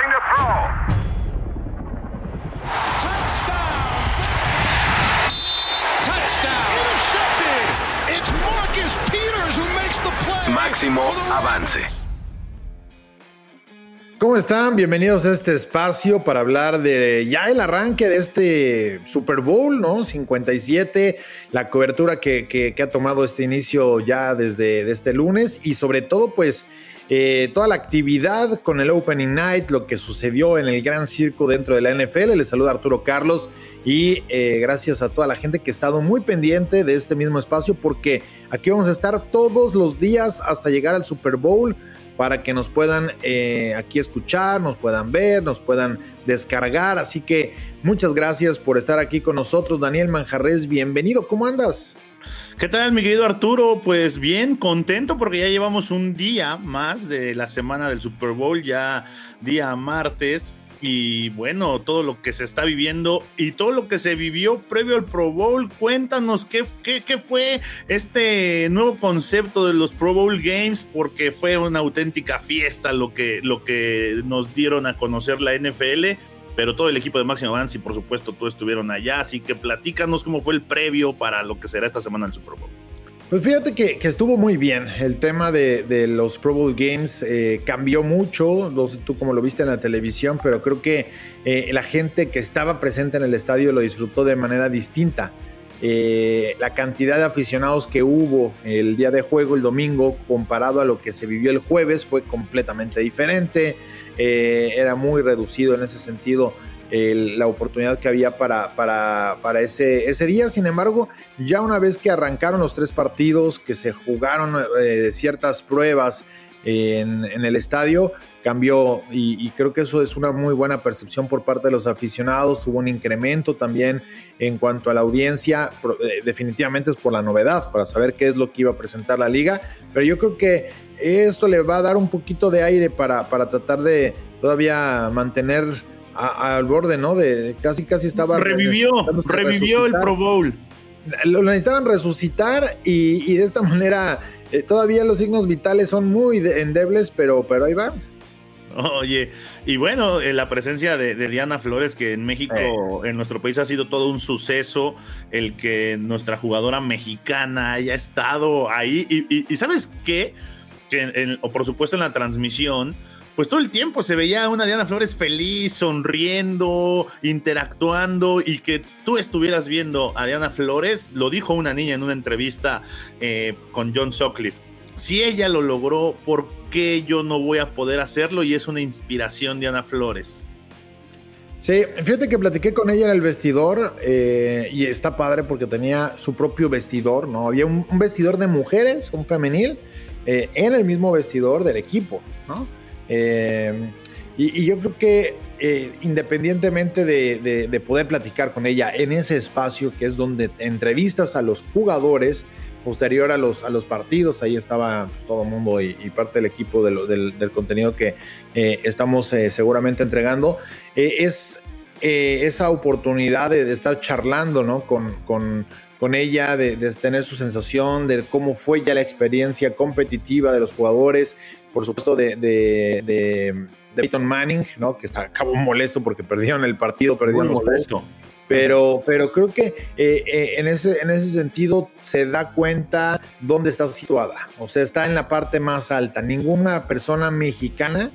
Requesting to throw. Máximo avance. ¿Cómo están? Bienvenidos a este espacio para hablar de ya el arranque de este Super Bowl, ¿no? 57, la cobertura que, que- que ha tomado este inicio ya desde de este lunes y sobre todo pues eh, toda la actividad con el Opening Night, lo que sucedió en el gran circo dentro de la NFL. Les saluda Arturo Carlos y eh, gracias a toda la gente que ha estado muy pendiente de este mismo espacio porque aquí vamos a estar todos los días hasta llegar al Super Bowl para que nos puedan eh, aquí escuchar, nos puedan ver, nos puedan descargar. Así que muchas gracias por estar aquí con nosotros. Daniel Manjarres, bienvenido. ¿Cómo andas? ¿Qué tal, mi querido Arturo? Pues bien, contento porque ya llevamos un día más de la semana del Super Bowl, ya día martes. Y bueno, todo lo que se está viviendo y todo lo que se vivió previo al Pro Bowl, cuéntanos qué, qué, qué fue este nuevo concepto de los Pro Bowl Games, porque fue una auténtica fiesta lo que, lo que nos dieron a conocer la NFL pero todo el equipo de Máximo Avance y por supuesto todos estuvieron allá, así que platícanos cómo fue el previo para lo que será esta semana el Super Bowl. Pues fíjate que, estuvo muy bien. El tema de, de los Pro Bowl Games eh, cambió mucho. No sé tú como lo viste en la televisión, pero creo que eh, la gente que estaba presente en el estadio lo disfrutó de manera distinta. Eh, la cantidad de aficionados que hubo el día de juego, el domingo, comparado a lo que se vivió el jueves, fue completamente diferente. Eh, era muy reducido en ese sentido la oportunidad que había para, para, para ese, ese día. Sin embargo, ya una vez que arrancaron los tres partidos, que se jugaron eh, ciertas pruebas en, el estadio, cambió y, creo que eso es una muy buena percepción por parte de los aficionados. Tuvo un incremento también en cuanto a la audiencia. Eh, definitivamente es por la novedad, para saber qué es lo que iba a presentar la liga. Pero yo creo que esto le va a dar un poquito de aire para, para tratar de todavía mantener a- al borde, ¿no? De casi casi estaba Revivió, revivió el. Pro Bowl. Lo necesitaban resucitar y, y de esta manera eh, todavía los signos vitales son muy de- endebles, pero, pero ahí van. Oye, y bueno, eh, la presencia de, de Diana Flores, que en México, en nuestro país ha sido todo un suceso, el que nuestra jugadora mexicana haya estado ahí. Y, y- y ¿sabes qué? Que o por supuesto en la transmisión, pues todo el tiempo se veía una Diana Flores feliz, sonriendo, interactuando y que tú estuvieras viendo a Diana Flores, lo dijo una niña en una entrevista eh, con John Sutcliffe. Si ella lo logró, ¿por qué yo no voy a poder hacerlo? Y es una inspiración Diana Flores. Sí, fíjate que platiqué con ella en el vestidor eh, y está padre porque tenía su propio vestidor, ¿no? Había un vestidor de mujeres, un femenil, eh, en el mismo vestidor del equipo, ¿no? Eh, y, yo creo que eh, independientemente de, de- de poder platicar con ella en ese espacio que es donde entrevistas a los jugadores, posterior a los, partidos, ahí estaba todo el mundo y, parte del equipo del, contenido que estamos seguramente entregando, es esa oportunidad de, estar charlando ¿no? con, con ella, de, de tener su sensación de cómo fue ya la experiencia competitiva de los jugadores, por supuesto de, de, de, de Peyton Manning, ¿no? que está acabó molesto porque perdieron el partido, perdieron los juegos. molesto. Pero, pero creo que eh, eh, en, ese, en ese sentido se da cuenta dónde está situada. O sea, está en la parte más alta. Ninguna persona mexicana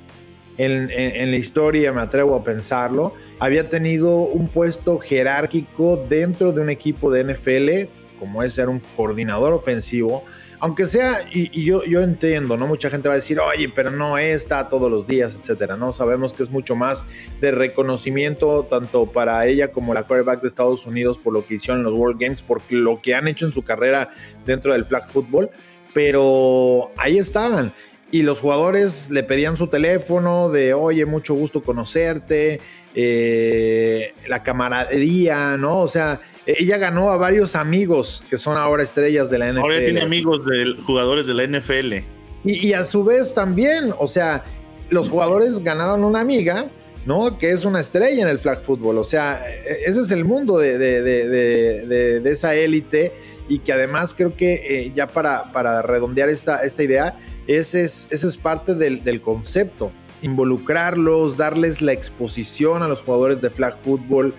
en, la historia, me atrevo a pensarlo, había tenido un puesto jerárquico dentro de un equipo de NFL, como es ser un coordinador ofensivo. Aunque sea, y, y yo, yo entiendo, ¿no? Mucha gente va a decir, oye, pero no está todos los días, etcétera, ¿no? Sabemos que es mucho más de reconocimiento tanto para ella como la quarterback de Estados Unidos por lo que hicieron en los World Games, por lo que han hecho en su carrera dentro del flag football, pero ahí estaban. Y los jugadores le pedían su teléfono de, oye, mucho gusto conocerte, eh, la camaradería, ¿no? O sea, ella ganó a varios amigos que son ahora estrellas de la NFL. Ahora tiene amigos de jugadores de la NFL. Y, y a su vez también, o sea, los jugadores ganaron una amiga, ¿no? Que es una estrella en el flag football. O sea, e- ese es el mundo de, de- de- de- de- de esa élite y que además creo que eh, ya para, para redondear esta, esta idea, ese es, eso es parte del, concepto. involucrarlos, darles la exposición a los jugadores de flag football,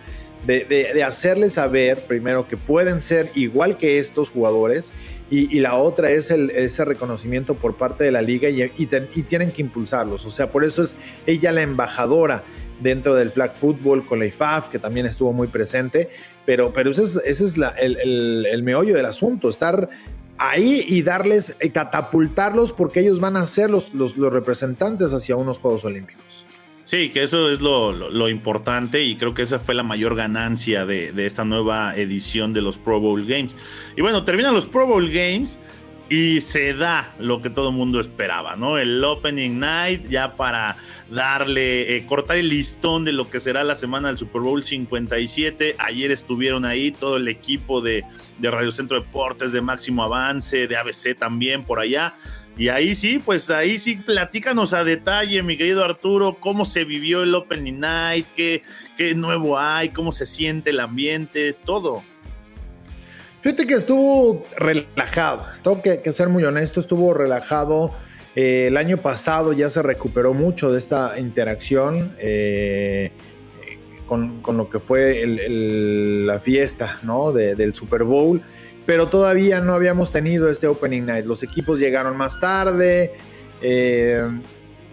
de, hacerles saber primero que pueden ser igual que estos jugadores y, la otra es ese reconocimiento por parte de la liga y, tienen que impulsarlos. O sea, por eso es ella la embajadora dentro del flag football con la IFAF, que también estuvo muy presente, pero, pero ese es, el, meollo del asunto, estar ahí y darles, eh, catapultarlos porque ellos van a ser los, los, representantes hacia unos Juegos Olímpicos. Sí, que eso es lo, importante y creo que esa fue la mayor ganancia de, de, esta nueva edición de los Pro Bowl Games. Y bueno, terminan los Pro Bowl Games y se da lo que todo el mundo esperaba, ¿no? El Opening Night ya para darle, eh, cortar el listón de lo que será la semana del Super Bowl 57. Ayer estuvieron ahí todo el equipo de, de Radio Centro Deportes, de Máximo Avance, de ABC también por allá. Y ahí sí, pues ahí sí, platícanos a detalle, mi querido Arturo, cómo se vivió el Opening Night, qué, qué nuevo hay, cómo se siente el ambiente, todo. Fíjate que estuvo relajado, tengo que, ser muy honesto, estuvo relajado. Eh, el año pasado ya se recuperó mucho de esta interacción eh, con, lo que fue la fiesta ¿no? del Super Bowl, pero todavía no habíamos tenido este Opening Night. Los equipos llegaron más tarde, eh,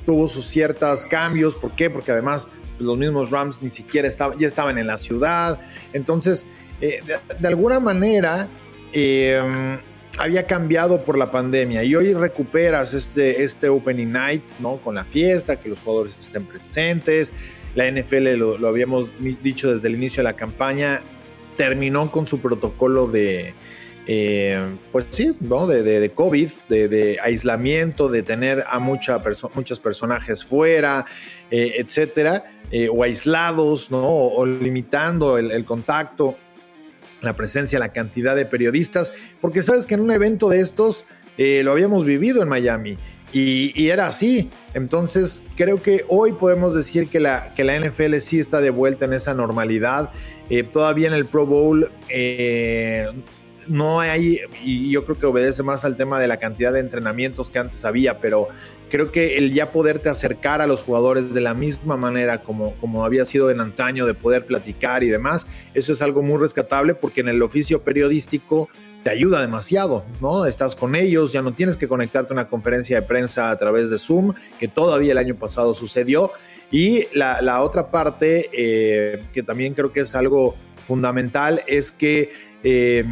tuvo sus ciertos cambios. ¿Por qué? Porque además los mismos Rams ni siquiera estaban, ya estaban en la ciudad. Entonces, eh, de, alguna manera em, había cambiado por la pandemia y hoy recuperas este, este Opening Night, ¿no? Con la fiesta, que los jugadores estén presentes. La NFL, lo, habíamos dicho desde el inicio de la campaña, terminó con su protocolo de, eh, pues sí, ¿no? De, de, COVID, de, aislamiento, de tener a mucha muchos personajes fuera, eh, etcétera, o aislados, ¿no? O, limitando el, contacto la presencia, la cantidad de periodistas, porque sabes que en un evento de estos eh, lo habíamos vivido en Miami y, era así. Entonces creo que hoy podemos decir que la, que la NFL sí está de vuelta en esa normalidad. Eh, todavía en el Pro Bowl eh, no hay, y yo creo que obedece más al tema de la cantidad de entrenamientos que antes había, pero creo que el ya poderte acercar a los jugadores de la misma manera como, como había sido en antaño, de poder platicar y demás, eso es algo muy rescatable porque en el oficio periodístico te ayuda demasiado, ¿no? Estás con ellos, ya no tienes que conectarte a una conferencia de prensa a través de Zoom, que todavía el año pasado sucedió. Y la, otra parte, eh, que también creo que es algo fundamental, es que eh,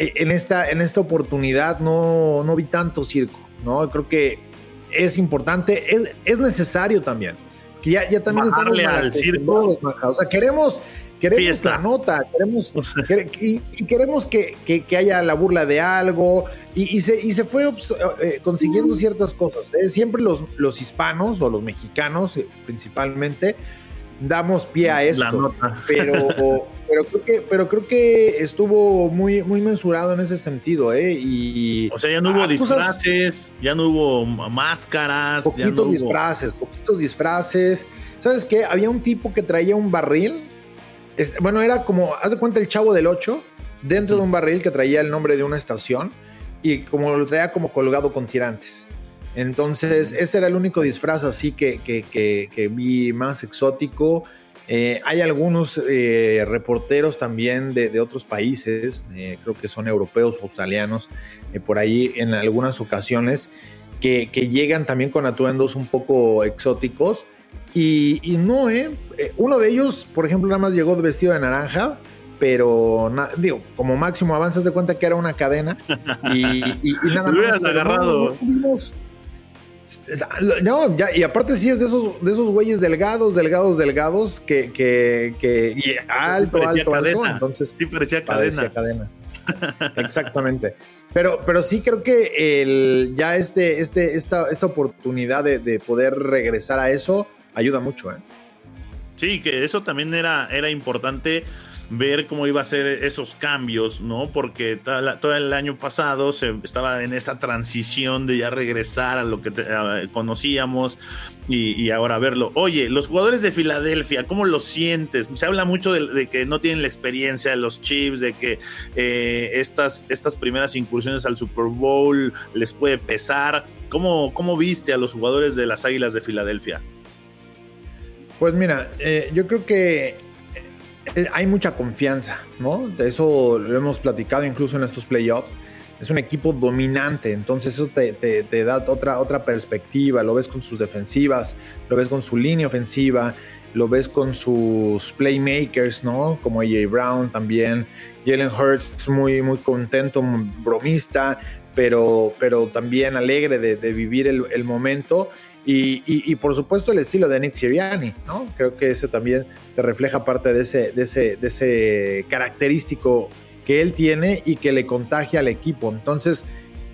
en, esta, en esta oportunidad no, no vi tanto circo, ¿no? Creo que es importante, es, necesario también. Que ya, ya también estamos al circo. O sea, queremos, queremos la nota, queremos, y, queremos que, haya la burla de algo, y, se, y se fue eh, eh, consiguiendo ciertas cosas. ¿eh? Siempre los, los hispanos o los mexicanos principalmente damos pie a esto. Pero, pero creo que, pero creo que estuvo muy, muy mensurado en ese sentido, ¿eh? Y, o sea, ya no hubo disfraces, ya no hubo máscaras. Poquitos disfraces, poquitos disfraces. ¿Sabes qué? Había un tipo que traía un barril. Bueno, era como, haz de cuenta el chavo del 8, dentro de un barril que traía el nombre de una estación y como lo traía como colgado con tirantes. Entonces, ese era el único disfraz así que, que, vi más exótico. Eh, hay algunos eh, reporteros también de, otros países, eh, creo que son europeos o australianos, por ahí en algunas ocasiones, que, llegan también con atuendos un poco exóticos. Y, no, ¿eh? Uno de ellos, por ejemplo, nada más llegó vestido de naranja, pero digo, como máximo avanzas de cuenta que era una cadena y, nada más. agarrado. No, ya, y aparte sí es de esos, de esos güeyes delgados, delgados, delgados, que, que, que y alto, alto, alto. Entonces, sí parecía cadena. cadena. Exactamente. Pero, pero sí creo que el, ya este, este, esta, esta oportunidad de, de poder regresar a eso ayuda mucho, ¿eh? Sí, que eso también era, era importante ver cómo iba a ser esos cambios, ¿no? Porque todo el año pasado se estaba en esa transición de ya regresar a lo que conocíamos y, ahora verlo. Oye, los jugadores de Filadelfia, ¿cómo los sientes? Se habla mucho de, que no tienen la experiencia de los Chiefs, de que eh, estas, estas primeras incursiones al Super Bowl les puede pesar. ¿Cómo, ¿Cómo viste a los jugadores de las Águilas de Filadelfia? Pues mira, eh, yo creo que hay mucha confianza, ¿no? De eso lo hemos platicado incluso en estos playoffs. Es un equipo dominante, entonces eso te, da otra, otra perspectiva. Lo ves con sus defensivas, lo ves con su línea ofensiva, lo ves con sus playmakers, ¿no? Como AJ Brown también. Jalen Hurts muy, muy contento, bromista, pero, pero también alegre de, vivir el, momento. Y, por supuesto el estilo de Nick Sirianni, ¿no? Creo que ese también te refleja parte de ese, de ese, de ese característico que él tiene y que le contagia al equipo. Entonces,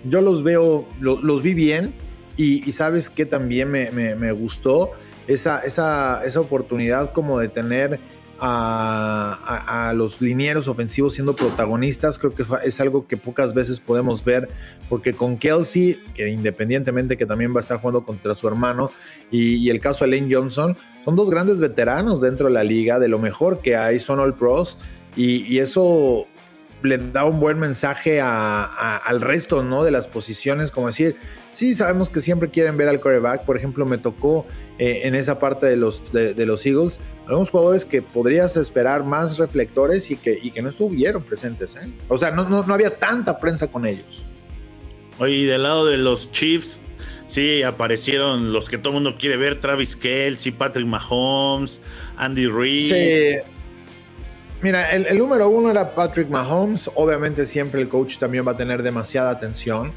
yo los veo, los, vi bien y, sabes que también me, me gustó esa, esa, esa oportunidad como de tener a, los linieros ofensivos siendo protagonistas, creo que es algo que pocas veces podemos ver, porque con Kelsey, que independientemente que también va a estar jugando contra su hermano, y, el caso de Lane Johnson, son dos grandes veteranos dentro de la liga, de lo mejor que hay, son All Pros, y, y eso le da un buen mensaje al resto, ¿no? De las posiciones, como decir, sí sabemos que siempre quieren ver al coreback, por ejemplo, me tocó eh, en esa parte de los, de, los Eagles, algunos jugadores que podrías esperar más reflectores y que, y que no estuvieron presentes, ¿eh? O sea, no, no, había tanta prensa con ellos. Oye, y del lado de los Chiefs, sí, aparecieron los que todo el mundo quiere ver, Travis Kelce, Patrick Mahomes, Andy Reid. Sí Mira, el, número uno era Patrick Mahomes. Obviamente siempre el coach también va a tener demasiada atención.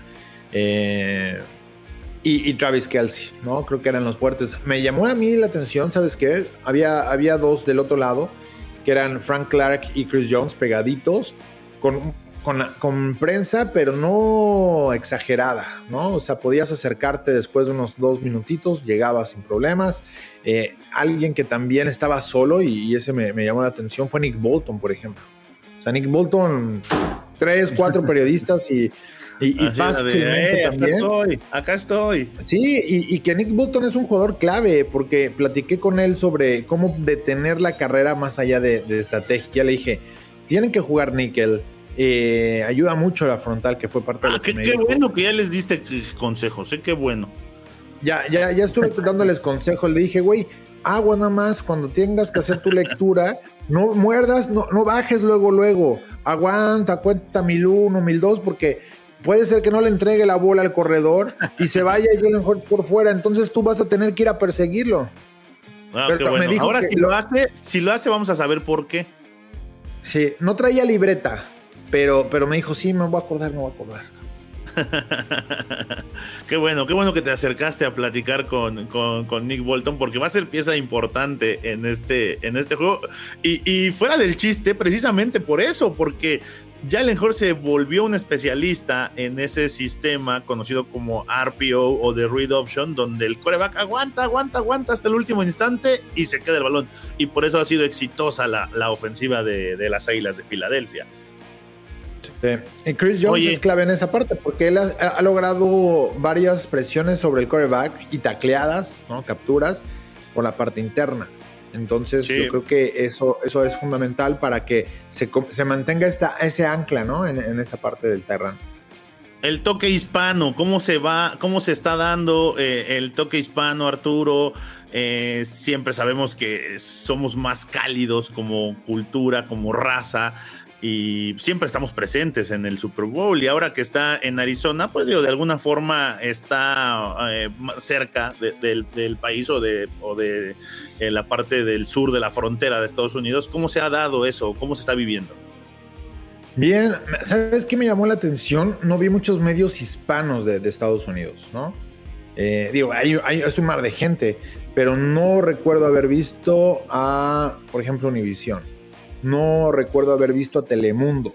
Eh, y, Travis Kelsey, ¿no? Creo que eran los fuertes. Me llamó a mí la atención, ¿sabes qué? Había, había dos del otro lado, que eran Frank Clark y Chris Jones pegaditos, con con, prensa, pero no exagerada, ¿no? O sea, podías acercarte después de unos dos minutitos, llegabas sin problemas. Eh, alguien que también estaba solo, y, ese me, llamó la atención, fue Nick Bolton, por ejemplo. O sea, Nick Bolton, tres, cuatro periodistas y, fácilmente también. Acá estoy, acá estoy. Sí, y, que Nick Bolton es un jugador clave, porque platiqué con él sobre cómo detener la carrera más allá de, de estrategia. Le dije, tienen que jugar níquel eh, ayuda mucho la frontal, que fue parte de lo ah, que qué, bueno que ya les diste consejos, ¿eh? Qué bueno. Ya, ya, ya estuve dándoles consejos. Le dije, güey, agua nada más cuando tengas que hacer tu lectura, no muerdas, no, no bajes luego, luego. Aguanta, cuenta mil uno, mil dos, porque puede ser que no le entregue la bola al corredor y se vaya Jalen Hurts por fuera. Entonces tú vas a tener que ir a perseguirlo. Ah, Ahora, si lo hace, si lo hace, vamos a saber por qué. Sí, no traía libreta. Pero, pero me dijo, sí, me voy a acordar, me voy a acordar. qué bueno, qué bueno que te acercaste a platicar con, Nick Bolton porque va a ser pieza importante en este, en este juego. Y, fuera del chiste, precisamente por eso, porque Jalen Hurts se volvió un especialista en ese sistema conocido como RPO o de Read Option, donde el coreback aguanta, aguanta, aguanta hasta el último instante y se queda el balón. Y por eso ha sido exitosa la, ofensiva de, de las Águilas de Filadelfia. Y Chris Jones es clave en esa parte porque él ha, logrado varias presiones sobre el coreback y tacleadas, ¿no? capturas por la parte interna. Entonces yo creo que eso, eso es fundamental para que se, mantenga esta, ese ancla ¿no? en, esa parte del terreno. El toque hispano, ¿cómo se va, cómo se está dando eh, el toque hispano, Arturo? Eh, siempre sabemos que somos más cálidos como cultura, como raza y siempre estamos presentes en el Super Bowl y ahora que está en Arizona, pues digo, de alguna forma está eh, cerca del, país o de, eh, la parte del sur de la frontera de Estados Unidos. ¿Cómo se ha dado eso? ¿Cómo se está viviendo? Bien, ¿sabes qué me llamó la atención? No vi muchos medios hispanos de, Estados Unidos, ¿no? Eh, digo, hay, es un mar de gente, pero no recuerdo haber visto a, por ejemplo, Univision no recuerdo haber visto a Telemundo.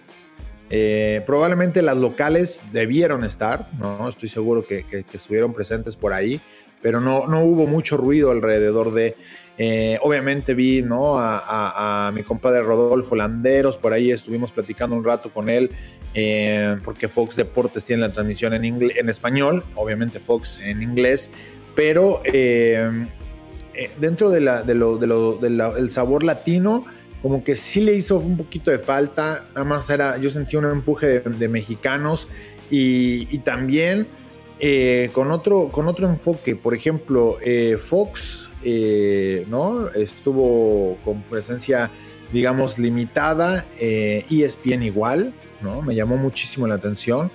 Eh, probablemente las locales debieron estar, ¿no? Estoy seguro que, estuvieron presentes por ahí, pero no, no hubo mucho ruido alrededor de... Eh, obviamente vi ¿no? A, mi compadre Rodolfo Landeros, por ahí estuvimos platicando un rato con él, eh, porque Fox Deportes tiene la transmisión en, en español, obviamente Fox en inglés, pero dentro de la, de lo, del sabor latino, como que sí le hizo un poquito de falta, nada más era, yo sentí un empuje de, mexicanos y, también eh, con, otro, con otro enfoque, por ejemplo, eh, Fox eh, ¿no? Estuvo con presencia, digamos, limitada, eh, ESPN igual, ¿no? Me llamó muchísimo la atención.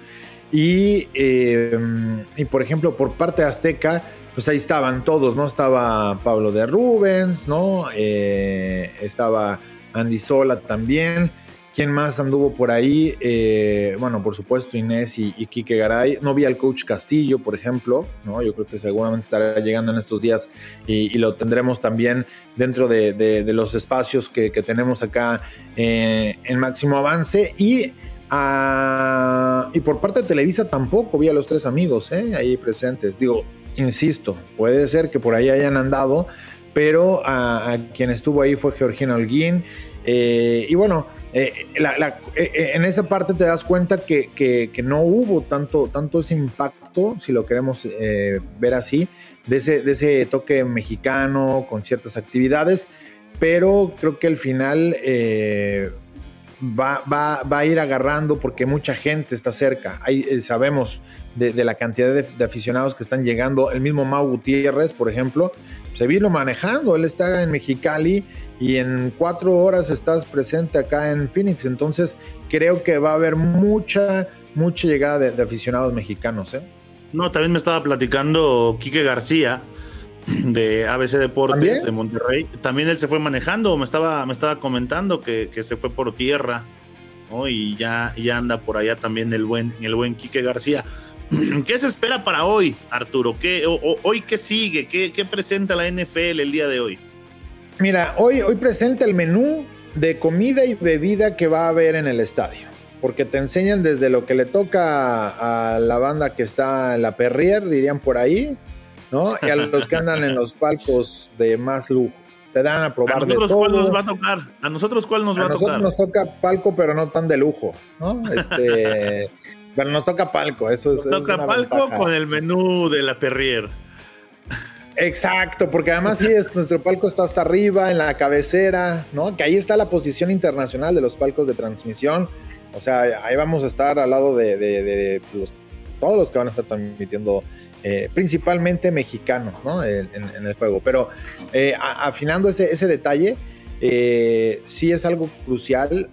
Y, y, por ejemplo, por parte de Azteca, pues ahí estaban todos, ¿no? Estaba Pablo de Rubens, ¿no? estaba Andy Sola también. ¿Quién más anduvo por ahí? Eh, bueno, por supuesto Inés y, y, Quique Garay. No vi al coach Castillo, por ejemplo, ¿no? Yo creo que seguramente estará llegando en estos días y, lo tendremos también dentro de, los espacios que, tenemos acá eh, en Máximo Avance. Y, ah, y por parte de Televisa tampoco vi a los tres amigos ¿eh? ahí presentes. Digo, insisto, puede ser que por ahí hayan andado, pero a, quien estuvo ahí fue Georgina Holguín. y bueno, eh, eh, eh, en esa parte te das cuenta que, no hubo tanto, tanto ese impacto, si lo queremos ver así, de ese, toque mexicano con ciertas actividades, pero creo que al final va, va, a ir agarrando porque mucha gente está cerca. Ahí sabemos de, la cantidad de, de, aficionados que están llegando. El mismo Mau Gutiérrez, por ejemplo, se vino manejando. Él está en Mexicali y en cuatro horas estás presente acá en Phoenix. Entonces creo que va a haber mucha, mucha llegada de, aficionados mexicanos. ¿eh? No, también me estaba platicando Quique García de ABC Deportes de Monterrey. También él se fue manejando, me estaba, me estaba comentando que, se fue por tierra. Y ya, ya anda por allá también el buen, el buen Quique García. ¿Qué se espera para hoy, Arturo? ¿Qué, ¿Hoy qué sigue? ¿Qué, ¿Qué presenta la NFL el día de hoy? Mira, hoy, hoy presenta el menú de comida y bebida que va a haber en el estadio. Porque te enseñan desde lo que le toca a la banda que está en la Perrier, dirían por ahí, ¿no? Y a los que andan en los palcos de más lujo. Te dan a probar de todo. ¿Cuál nos va a tocar? ¿A nosotros cuál nos va a, tocar? A nosotros nos toca palco, pero no tan de lujo, ¿no? Este, pero nos toca palco, eso es. Nos toca palco con el menú de la Perrier. Exacto, porque además sí, es, nuestro palco está hasta arriba, en la cabecera, ¿no? Que ahí está la posición internacional de los palcos de transmisión. O sea, ahí vamos a estar al lado de, todos los que van a estar transmitiendo, eh, principalmente mexicanos, ¿no? En, el juego. Pero eh, afinando ese, ese detalle, eh, sí es algo crucial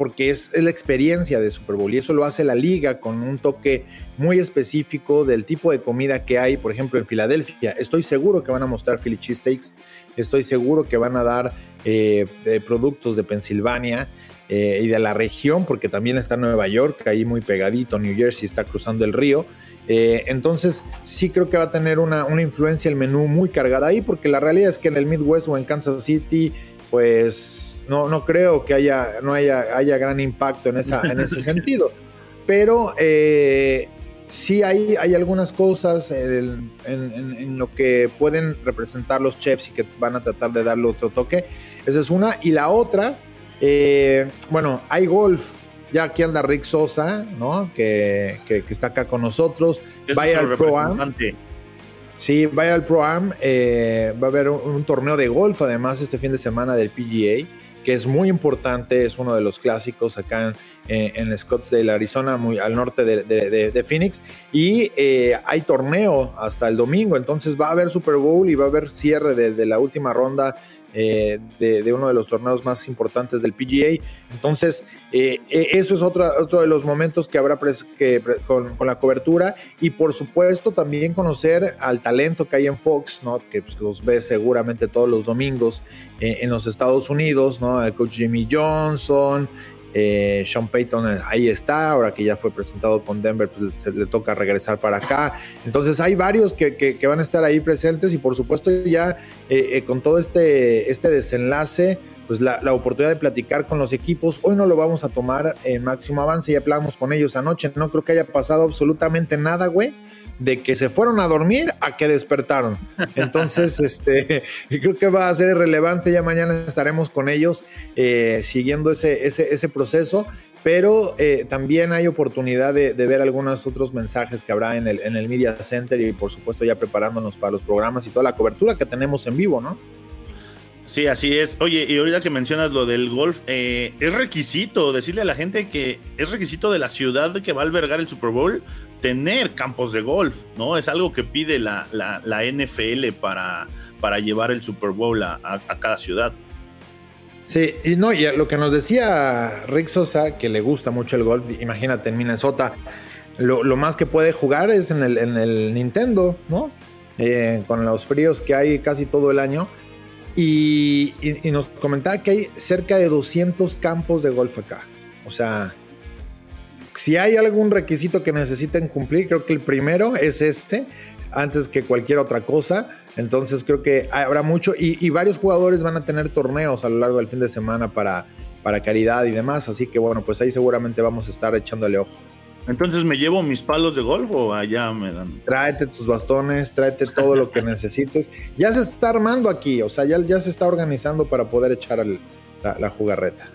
porque es, la experiencia de Super Bowl y eso lo hace la liga con un toque muy específico del tipo de comida que hay, por ejemplo, en Filadelfia. Estoy seguro que van a mostrar Philly Cheesesteaks, estoy seguro que van a dar eh, productos de Pensilvania eh, y de la región, porque también está Nueva York, ahí muy pegadito, New Jersey está cruzando el río. Eh, entonces, sí creo que va a tener una, una influencia el menú muy cargada ahí, porque la realidad es que en el Midwest o en Kansas City, pues no, no creo que haya, no haya, haya gran impacto en, esa, en ese sentido. Pero eh, sí hay, hay algunas cosas en, lo que pueden representar los chefs y que van a tratar de darle otro toque. Esa es una. Y la otra, eh, bueno, hay golf. Ya aquí anda Rick Sosa, ¿no? Que, está acá con nosotros. Va al Pro Am. Sí, vaya al Pro Am. Eh, va a haber un, torneo de golf, además, este fin de semana del PGA que es muy importante, es uno de los clásicos acá en, en Scottsdale, Arizona, muy al norte de, Phoenix. Y eh, hay torneo hasta el domingo, entonces va a haber Super Bowl y va a haber cierre de, la última ronda eh, de, uno de los torneos más importantes del PGA. Entonces, eh, eso es otro, otro de los momentos que habrá con, la cobertura y por supuesto también conocer al talento que hay en Fox, ¿no? que pues, los ve seguramente todos los domingos en los Estados Unidos, ¿no? el coach Jimmy Johnson, eh, Sean Payton eh, ahí está, ahora que ya fue presentado con Denver, pues se le toca regresar para acá. Entonces hay varios que, van a estar ahí presentes y por supuesto ya eh, con todo este, este desenlace, pues la, la, oportunidad de platicar con los equipos. Hoy no lo vamos a tomar en máximo avance, ya hablamos con ellos anoche, no creo que haya pasado absolutamente nada, güey de que se fueron a dormir a que despertaron. Entonces, este, creo que va a ser relevante. Ya mañana estaremos con ellos eh, siguiendo ese, ese, ese, proceso. Pero eh, también hay oportunidad de, ver algunos otros mensajes que habrá en el, en el Media Center y por supuesto ya preparándonos para los programas y toda la cobertura que tenemos en vivo, ¿no? Sí, así es. Oye, y ahorita que mencionas lo del golf, eh, es requisito decirle a la gente que es requisito de la ciudad que va a albergar el Super Bowl tener campos de golf, ¿no? Es algo que pide la, NFL para, para llevar el Super Bowl a, cada ciudad. Sí, y no, y lo que nos decía Rick Sosa, que le gusta mucho el golf, imagínate en Minnesota, lo, más que puede jugar es en el, en el Nintendo, ¿no? Eh, con los fríos que hay casi todo el año. Y, y, nos comentaba que hay cerca de 200 campos de golf acá. O sea, si hay algún requisito que necesiten cumplir, creo que el primero es este, antes que cualquier otra cosa. Entonces creo que habrá mucho y, varios jugadores van a tener torneos a lo largo del fin de semana para, para caridad y demás. Así que bueno, pues ahí seguramente vamos a estar echándole ojo. Entonces, ¿me llevo mis palos de golf o allá me dan? Tráete tus bastones, tráete todo lo que necesites. Ya se está armando aquí, o sea, ya, ya se está organizando para poder echar la, la jugarreta.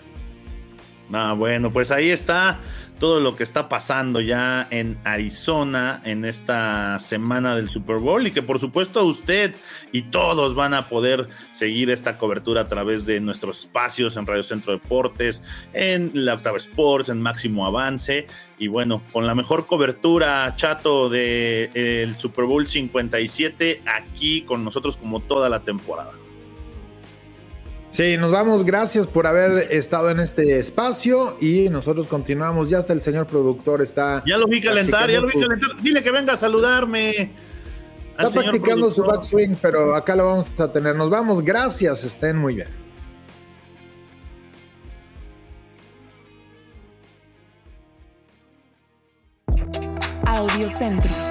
Ah, bueno, pues ahí está todo lo que está pasando ya en Arizona en esta semana del Super Bowl y que por supuesto usted y todos van a poder seguir esta cobertura a través de nuestros espacios en Radio Centro Deportes, en la Octava Sports, en Máximo Avance y bueno, con la mejor cobertura chato del de, Super Bowl 57 aquí con nosotros como toda la temporada. Sí, nos vamos. Gracias por haber estado en este espacio y nosotros continuamos. Ya hasta el señor productor está. Ya lo vi calentar, ya lo vi calentar. Dile que venga a saludarme. Está practicando su backswing, pero acá lo vamos a tener. Nos vamos. Gracias. Estén muy bien. Audio Centro.